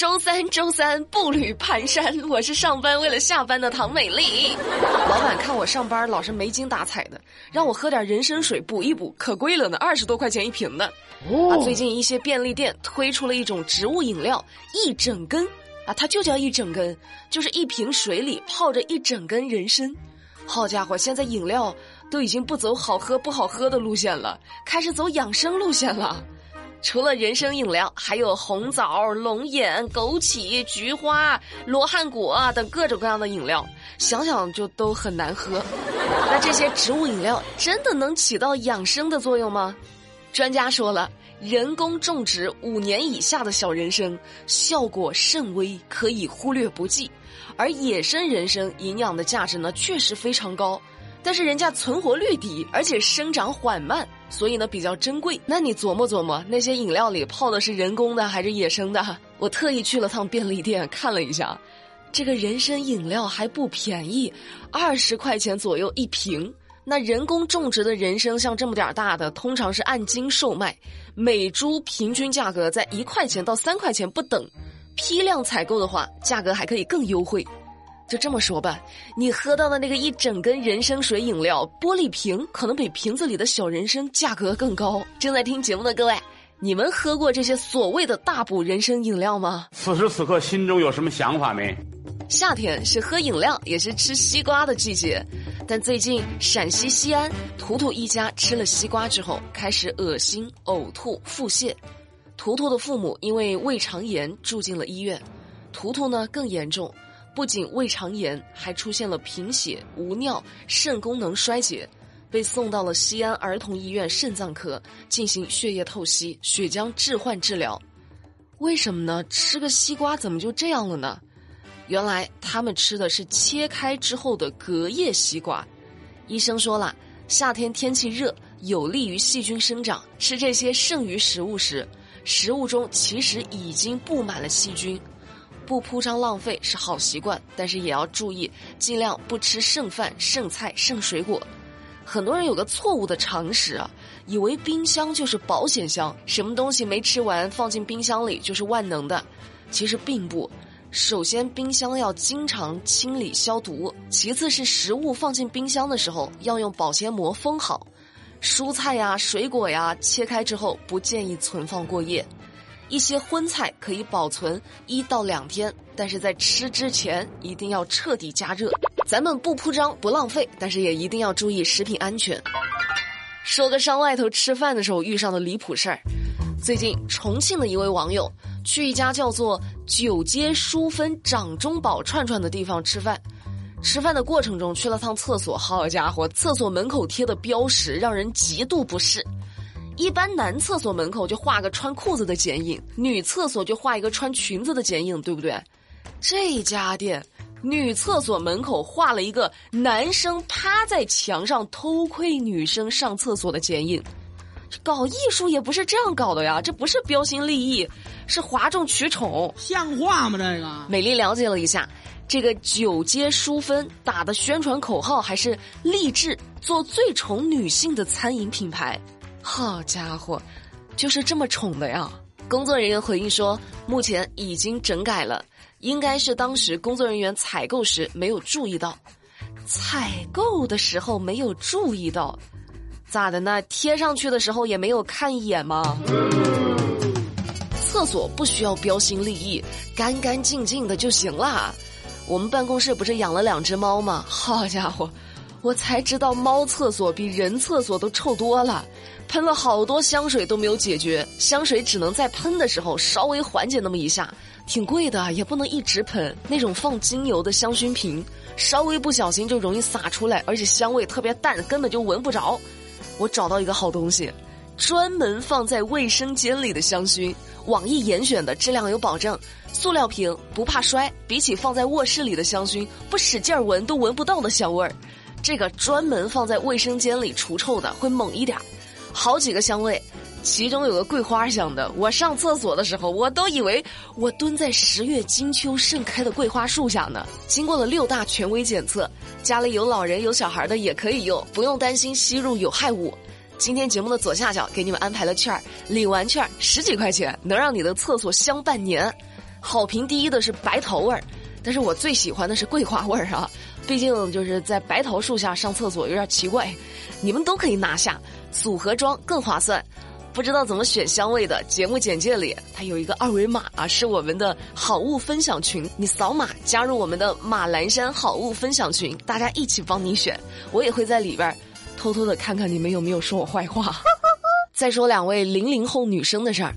周三，周三步履蹒跚，我是上班为了下班的唐美丽。老板看我上班老是没精打采的，让我喝点人参水补一补，可贵了呢，二十多块钱一瓶的。啊，最近一些便利店推出了一种植物饮料，一整根啊，它就叫一整根，就是一瓶水里泡着一整根人参。好家伙，现在饮料都已经不走好喝不好喝的路线了，开始走养生路线了。除了人参饮料，还有红枣、龙眼、枸杞、菊花、罗汉果等各种各样的饮料，想想就都很难喝。那这些植物饮料真的能起到养生的作用吗？专家说了，人工种植五年以下的小人参效果甚微，可以忽略不计。而野生人参营养的价值呢，确实非常高。但是人家存活率低，而且生长缓慢，所以呢比较珍贵。那你琢磨琢磨，那些饮料里泡的是人工的还是野生的？我特意去了趟便利店看了一下，这个人参饮料还不便宜，二十块钱左右一瓶。那人工种植的人参像这么点儿大的，通常是按斤售卖，每株平均价格在一块钱到三块钱不等。批量采购的话，价格还可以更优惠。就这么说吧，你喝到的那个一整根人参水饮料，玻璃瓶可能比瓶子里的小人参价格更高。正在听节目的各位，你们喝过这些所谓的大补人参饮料吗？此时此刻心中有什么想法没？夏天是喝饮料，也是吃西瓜的季节。但最近陕西西安，图图一家吃了西瓜之后，开始恶心、呕吐、腹泻。图图的父母因为胃肠炎住进了医院，图图呢更严重。不仅胃肠炎，还出现了贫血、无尿、肾功能衰竭，被送到了西安儿童医院肾脏科进行血液透析、血浆置换治疗。为什么呢？吃个西瓜怎么就这样了呢？原来他们吃的是切开之后的隔夜西瓜。医生说了，夏天天气热，有利于细菌生长。吃这些剩余食物时，食物中其实已经布满了细菌。不铺张浪费是好习惯，但是也要注意，尽量不吃剩饭、剩菜、剩水果。很多人有个错误的常识啊，以为冰箱就是保险箱，什么东西没吃完放进冰箱里就是万能的。其实并不。首先，冰箱要经常清理消毒；其次是食物放进冰箱的时候要用保鲜膜封好。蔬菜呀、水果呀，切开之后不建议存放过夜。一些荤菜可以保存一到两天，但是在吃之前一定要彻底加热。咱们不铺张不浪费，但是也一定要注意食品安全。说个上外头吃饭的时候遇上的离谱事儿：最近重庆的一位网友去一家叫做“九街淑芬掌中宝”串串的地方吃饭，吃饭的过程中去了趟厕所，好家伙，厕所门口贴的标识让人极度不适。一般男厕所门口就画个穿裤子的剪影，女厕所就画一个穿裙子的剪影，对不对？这家店女厕所门口画了一个男生趴在墙上偷窥女生上厕所的剪影，搞艺术也不是这样搞的呀，这不是标新立异，是哗众取宠，像话吗？这个美丽了解了一下，这个九街淑芬打的宣传口号还是励志做最宠女性的餐饮品牌。好家伙，就是这么宠的呀！工作人员回应说，目前已经整改了，应该是当时工作人员采购时没有注意到，采购的时候没有注意到，咋的呢？贴上去的时候也没有看一眼吗？厕所不需要标新立异，干干净净的就行了。我们办公室不是养了两只猫吗？好家伙！我才知道猫厕所比人厕所都臭多了，喷了好多香水都没有解决，香水只能在喷的时候稍微缓解那么一下，挺贵的，也不能一直喷。那种放精油的香薰瓶，稍微不小心就容易洒出来，而且香味特别淡，根本就闻不着。我找到一个好东西，专门放在卫生间里的香薰，网易严选的，质量有保证，塑料瓶不怕摔，比起放在卧室里的香薰，不使劲闻都闻不到的香味儿。这个专门放在卫生间里除臭的会猛一点好几个香味，其中有个桂花香的。我上厕所的时候，我都以为我蹲在十月金秋盛开的桂花树下呢。经过了六大权威检测，家里有老人有小孩的也可以用，不用担心吸入有害物。今天节目的左下角给你们安排了券儿，领完券儿十几块钱能让你的厕所香半年。好评第一的是白桃味儿，但是我最喜欢的是桂花味儿啊，毕竟就是在白桃树下上厕所有点奇怪。你们都可以拿下，组合装更划算。不知道怎么选香味的，节目简介里它有一个二维码啊，是我们的好物分享群，你扫码加入我们的马栏山好物分享群，大家一起帮你选，我也会在里边偷偷的看看你们有没有说我坏话。再说两位零零后女生的事儿，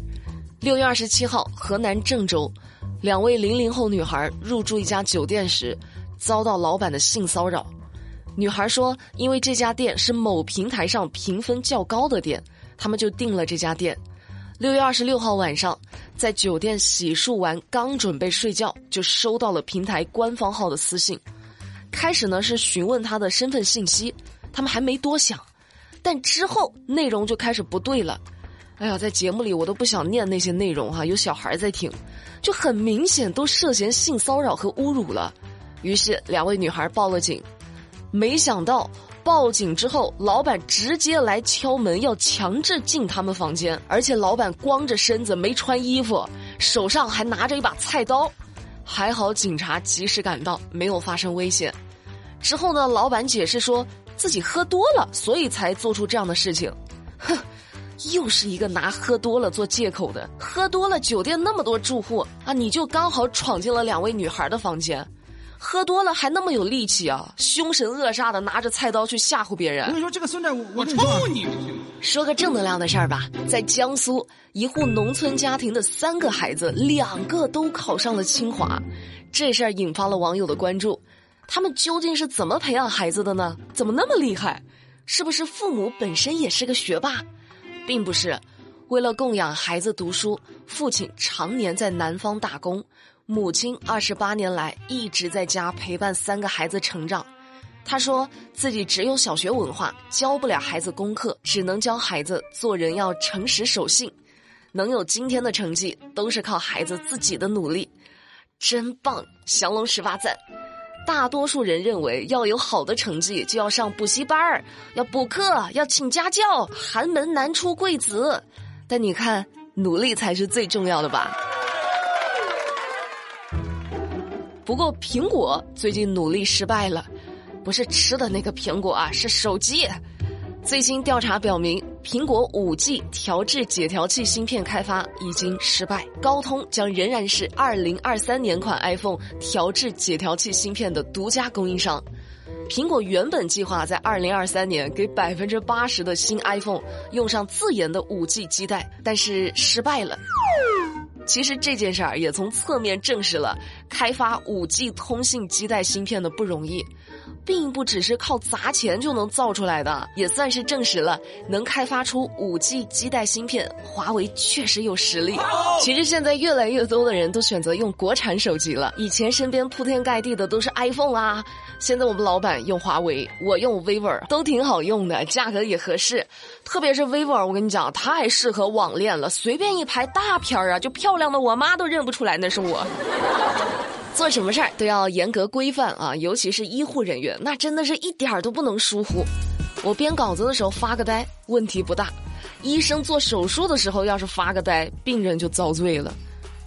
六月二十七号，河南郑州，两位零零后女孩入住一家酒店时，遭到老板的性骚扰。女孩说，因为这家店是某平台上评分较高的店。他们就订了这家店。六月二十六号晚上，在酒店洗漱完，刚准备睡觉，就收到了平台官方号的私信。开始呢是询问他的身份信息，他们还没多想，但之后内容就开始不对了。哎呀，在节目里我都不想念那些内容哈，有小孩在听，就很明显都涉嫌性骚扰和侮辱了。于是两位女孩报了警，没想到。报警之后，老板直接来敲门，要强制进他们房间，而且老板光着身子，没穿衣服，手上还拿着一把菜刀。还好警察及时赶到，没有发生危险。之后呢，老板解释说自己喝多了，所以才做出这样的事情。哼，又是一个拿喝多了做借口的。喝多了，酒店那么多住户啊，你就刚好闯进了两位女孩的房间。喝多了还那么有力气啊！凶神恶煞的拿着菜刀去吓唬别人。我跟你说，这个孙子，我我抽你！说个正能量的事儿吧，在江苏一户农村家庭的三个孩子，两个都考上了清华，这事儿引发了网友的关注。他们究竟是怎么培养孩子的呢？怎么那么厉害？是不是父母本身也是个学霸？并不是，为了供养孩子读书，父亲常年在南方打工。母亲二十八年来一直在家陪伴三个孩子成长，他说自己只有小学文化，教不了孩子功课，只能教孩子做人要诚实守信。能有今天的成绩，都是靠孩子自己的努力，真棒！降龙十八赞。大多数人认为要有好的成绩，就要上补习班儿，要补课，要请家教，寒门难出贵子。但你看，努力才是最重要的吧。不过苹果最近努力失败了，不是吃的那个苹果啊，是手机。最新调查表明，苹果五 G 调制解调器芯片开发已经失败，高通将仍然是二零二三年款 iPhone 调制解调器芯片的独家供应商。苹果原本计划在二零二三年给百分之八十的新 iPhone 用上自研的五 G 基带，但是失败了。其实这件事儿也从侧面证实了开发五 G 通信基带芯片的不容易，并不只是靠砸钱就能造出来的，也算是证实了能开发出五 G 基带芯片，华为确实有实力。其实现在越来越多的人都选择用国产手机了，以前身边铺天盖地的都是 iPhone 啊，现在我们老板用华为，我用 vivo，都挺好用的，价格也合适，特别是 vivo，我跟你讲太适合网恋了，随便一拍大片儿啊，就漂。漂亮的我妈都认不出来那是我。做什么事儿都要严格规范啊，尤其是医护人员，那真的是一点儿都不能疏忽。我编稿子的时候发个呆，问题不大；医生做手术的时候要是发个呆，病人就遭罪了。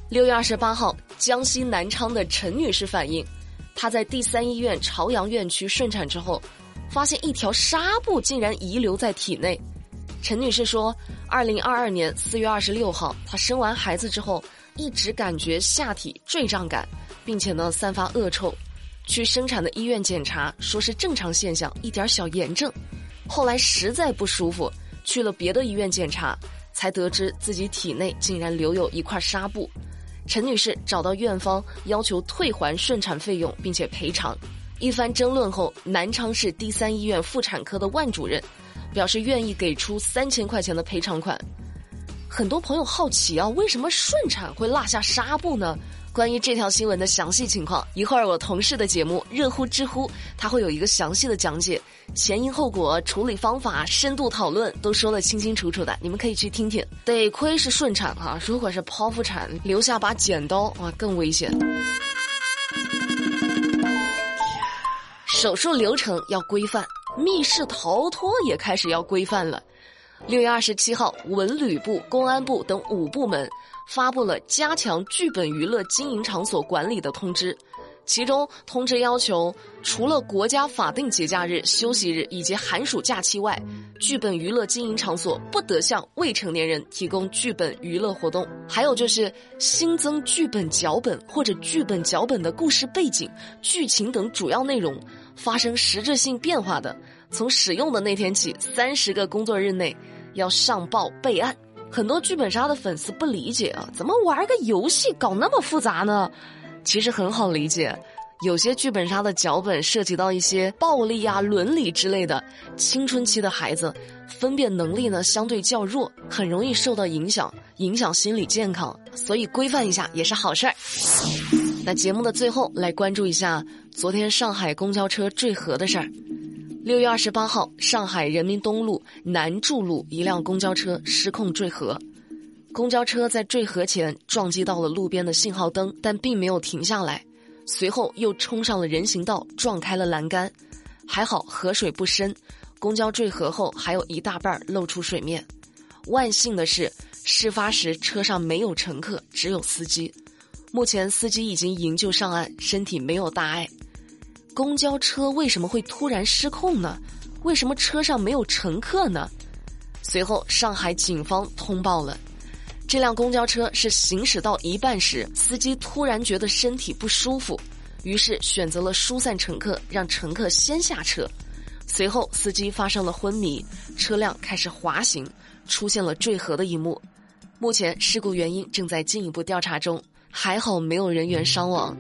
六月二十八号，江西南昌的陈女士反映，她在第三医院朝阳院区顺产之后，发现一条纱布竟然遗留在体内。陈女士说，二零二二年四月二十六号，她生完孩子之后，一直感觉下体坠胀感，并且呢散发恶臭，去生产的医院检查，说是正常现象，一点小炎症。后来实在不舒服，去了别的医院检查，才得知自己体内竟然留有一块纱布。陈女士找到院方，要求退还顺产费用，并且赔偿。一番争论后，南昌市第三医院妇产科的万主任。表示愿意给出三千块钱的赔偿款。很多朋友好奇啊，为什么顺产会落下纱布呢？关于这条新闻的详细情况，一会儿我同事的节目热乎知乎，他会有一个详细的讲解，前因后果、处理方法、深度讨论都说得清清楚楚的，你们可以去听听。得亏是顺产哈，如果是剖腹产，留下把剪刀啊，更危险。手术流程要规范。密室逃脱也开始要规范了。六月二十七号，文旅部、公安部等五部门发布了加强剧本娱乐经营场所管理的通知。其中通知要求，除了国家法定节假日、休息日以及寒暑假期外，剧本娱乐经营场所不得向未成年人提供剧本娱乐活动。还有就是新增剧本脚本或者剧本脚本的故事背景、剧情等主要内容发生实质性变化的，从使用的那天起三十个工作日内要上报备案。很多剧本杀的粉丝不理解啊，怎么玩个游戏搞那么复杂呢？其实很好理解，有些剧本杀的脚本涉及到一些暴力啊、伦理之类的，青春期的孩子分辨能力呢相对较弱，很容易受到影响，影响心理健康，所以规范一下也是好事儿。那节目的最后来关注一下昨天上海公交车坠河的事儿。六月二十八号，上海人民东路南筑路一辆公交车失控坠河。公交车在坠河前撞击到了路边的信号灯，但并没有停下来，随后又冲上了人行道，撞开了栏杆。还好河水不深，公交坠河后还有一大半露出水面。万幸的是，事发时车上没有乘客，只有司机。目前司机已经营救上岸，身体没有大碍。公交车为什么会突然失控呢？为什么车上没有乘客呢？随后，上海警方通报了。这辆公交车是行驶到一半时，司机突然觉得身体不舒服，于是选择了疏散乘客，让乘客先下车。随后，司机发生了昏迷，车辆开始滑行，出现了坠河的一幕。目前事故原因正在进一步调查中，还好没有人员伤亡。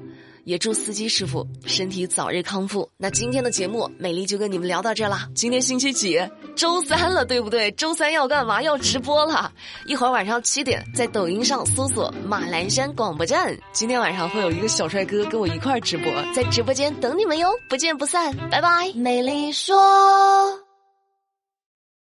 也祝司机师傅身体早日康复。那今天的节目，美丽就跟你们聊到这啦。今天星期几？周三了，对不对？周三要干嘛？要直播了。一会儿晚上七点，在抖音上搜索“马栏山广播站”。今天晚上会有一个小帅哥跟我一块儿直播，在直播间等你们哟，不见不散，拜拜。美丽说。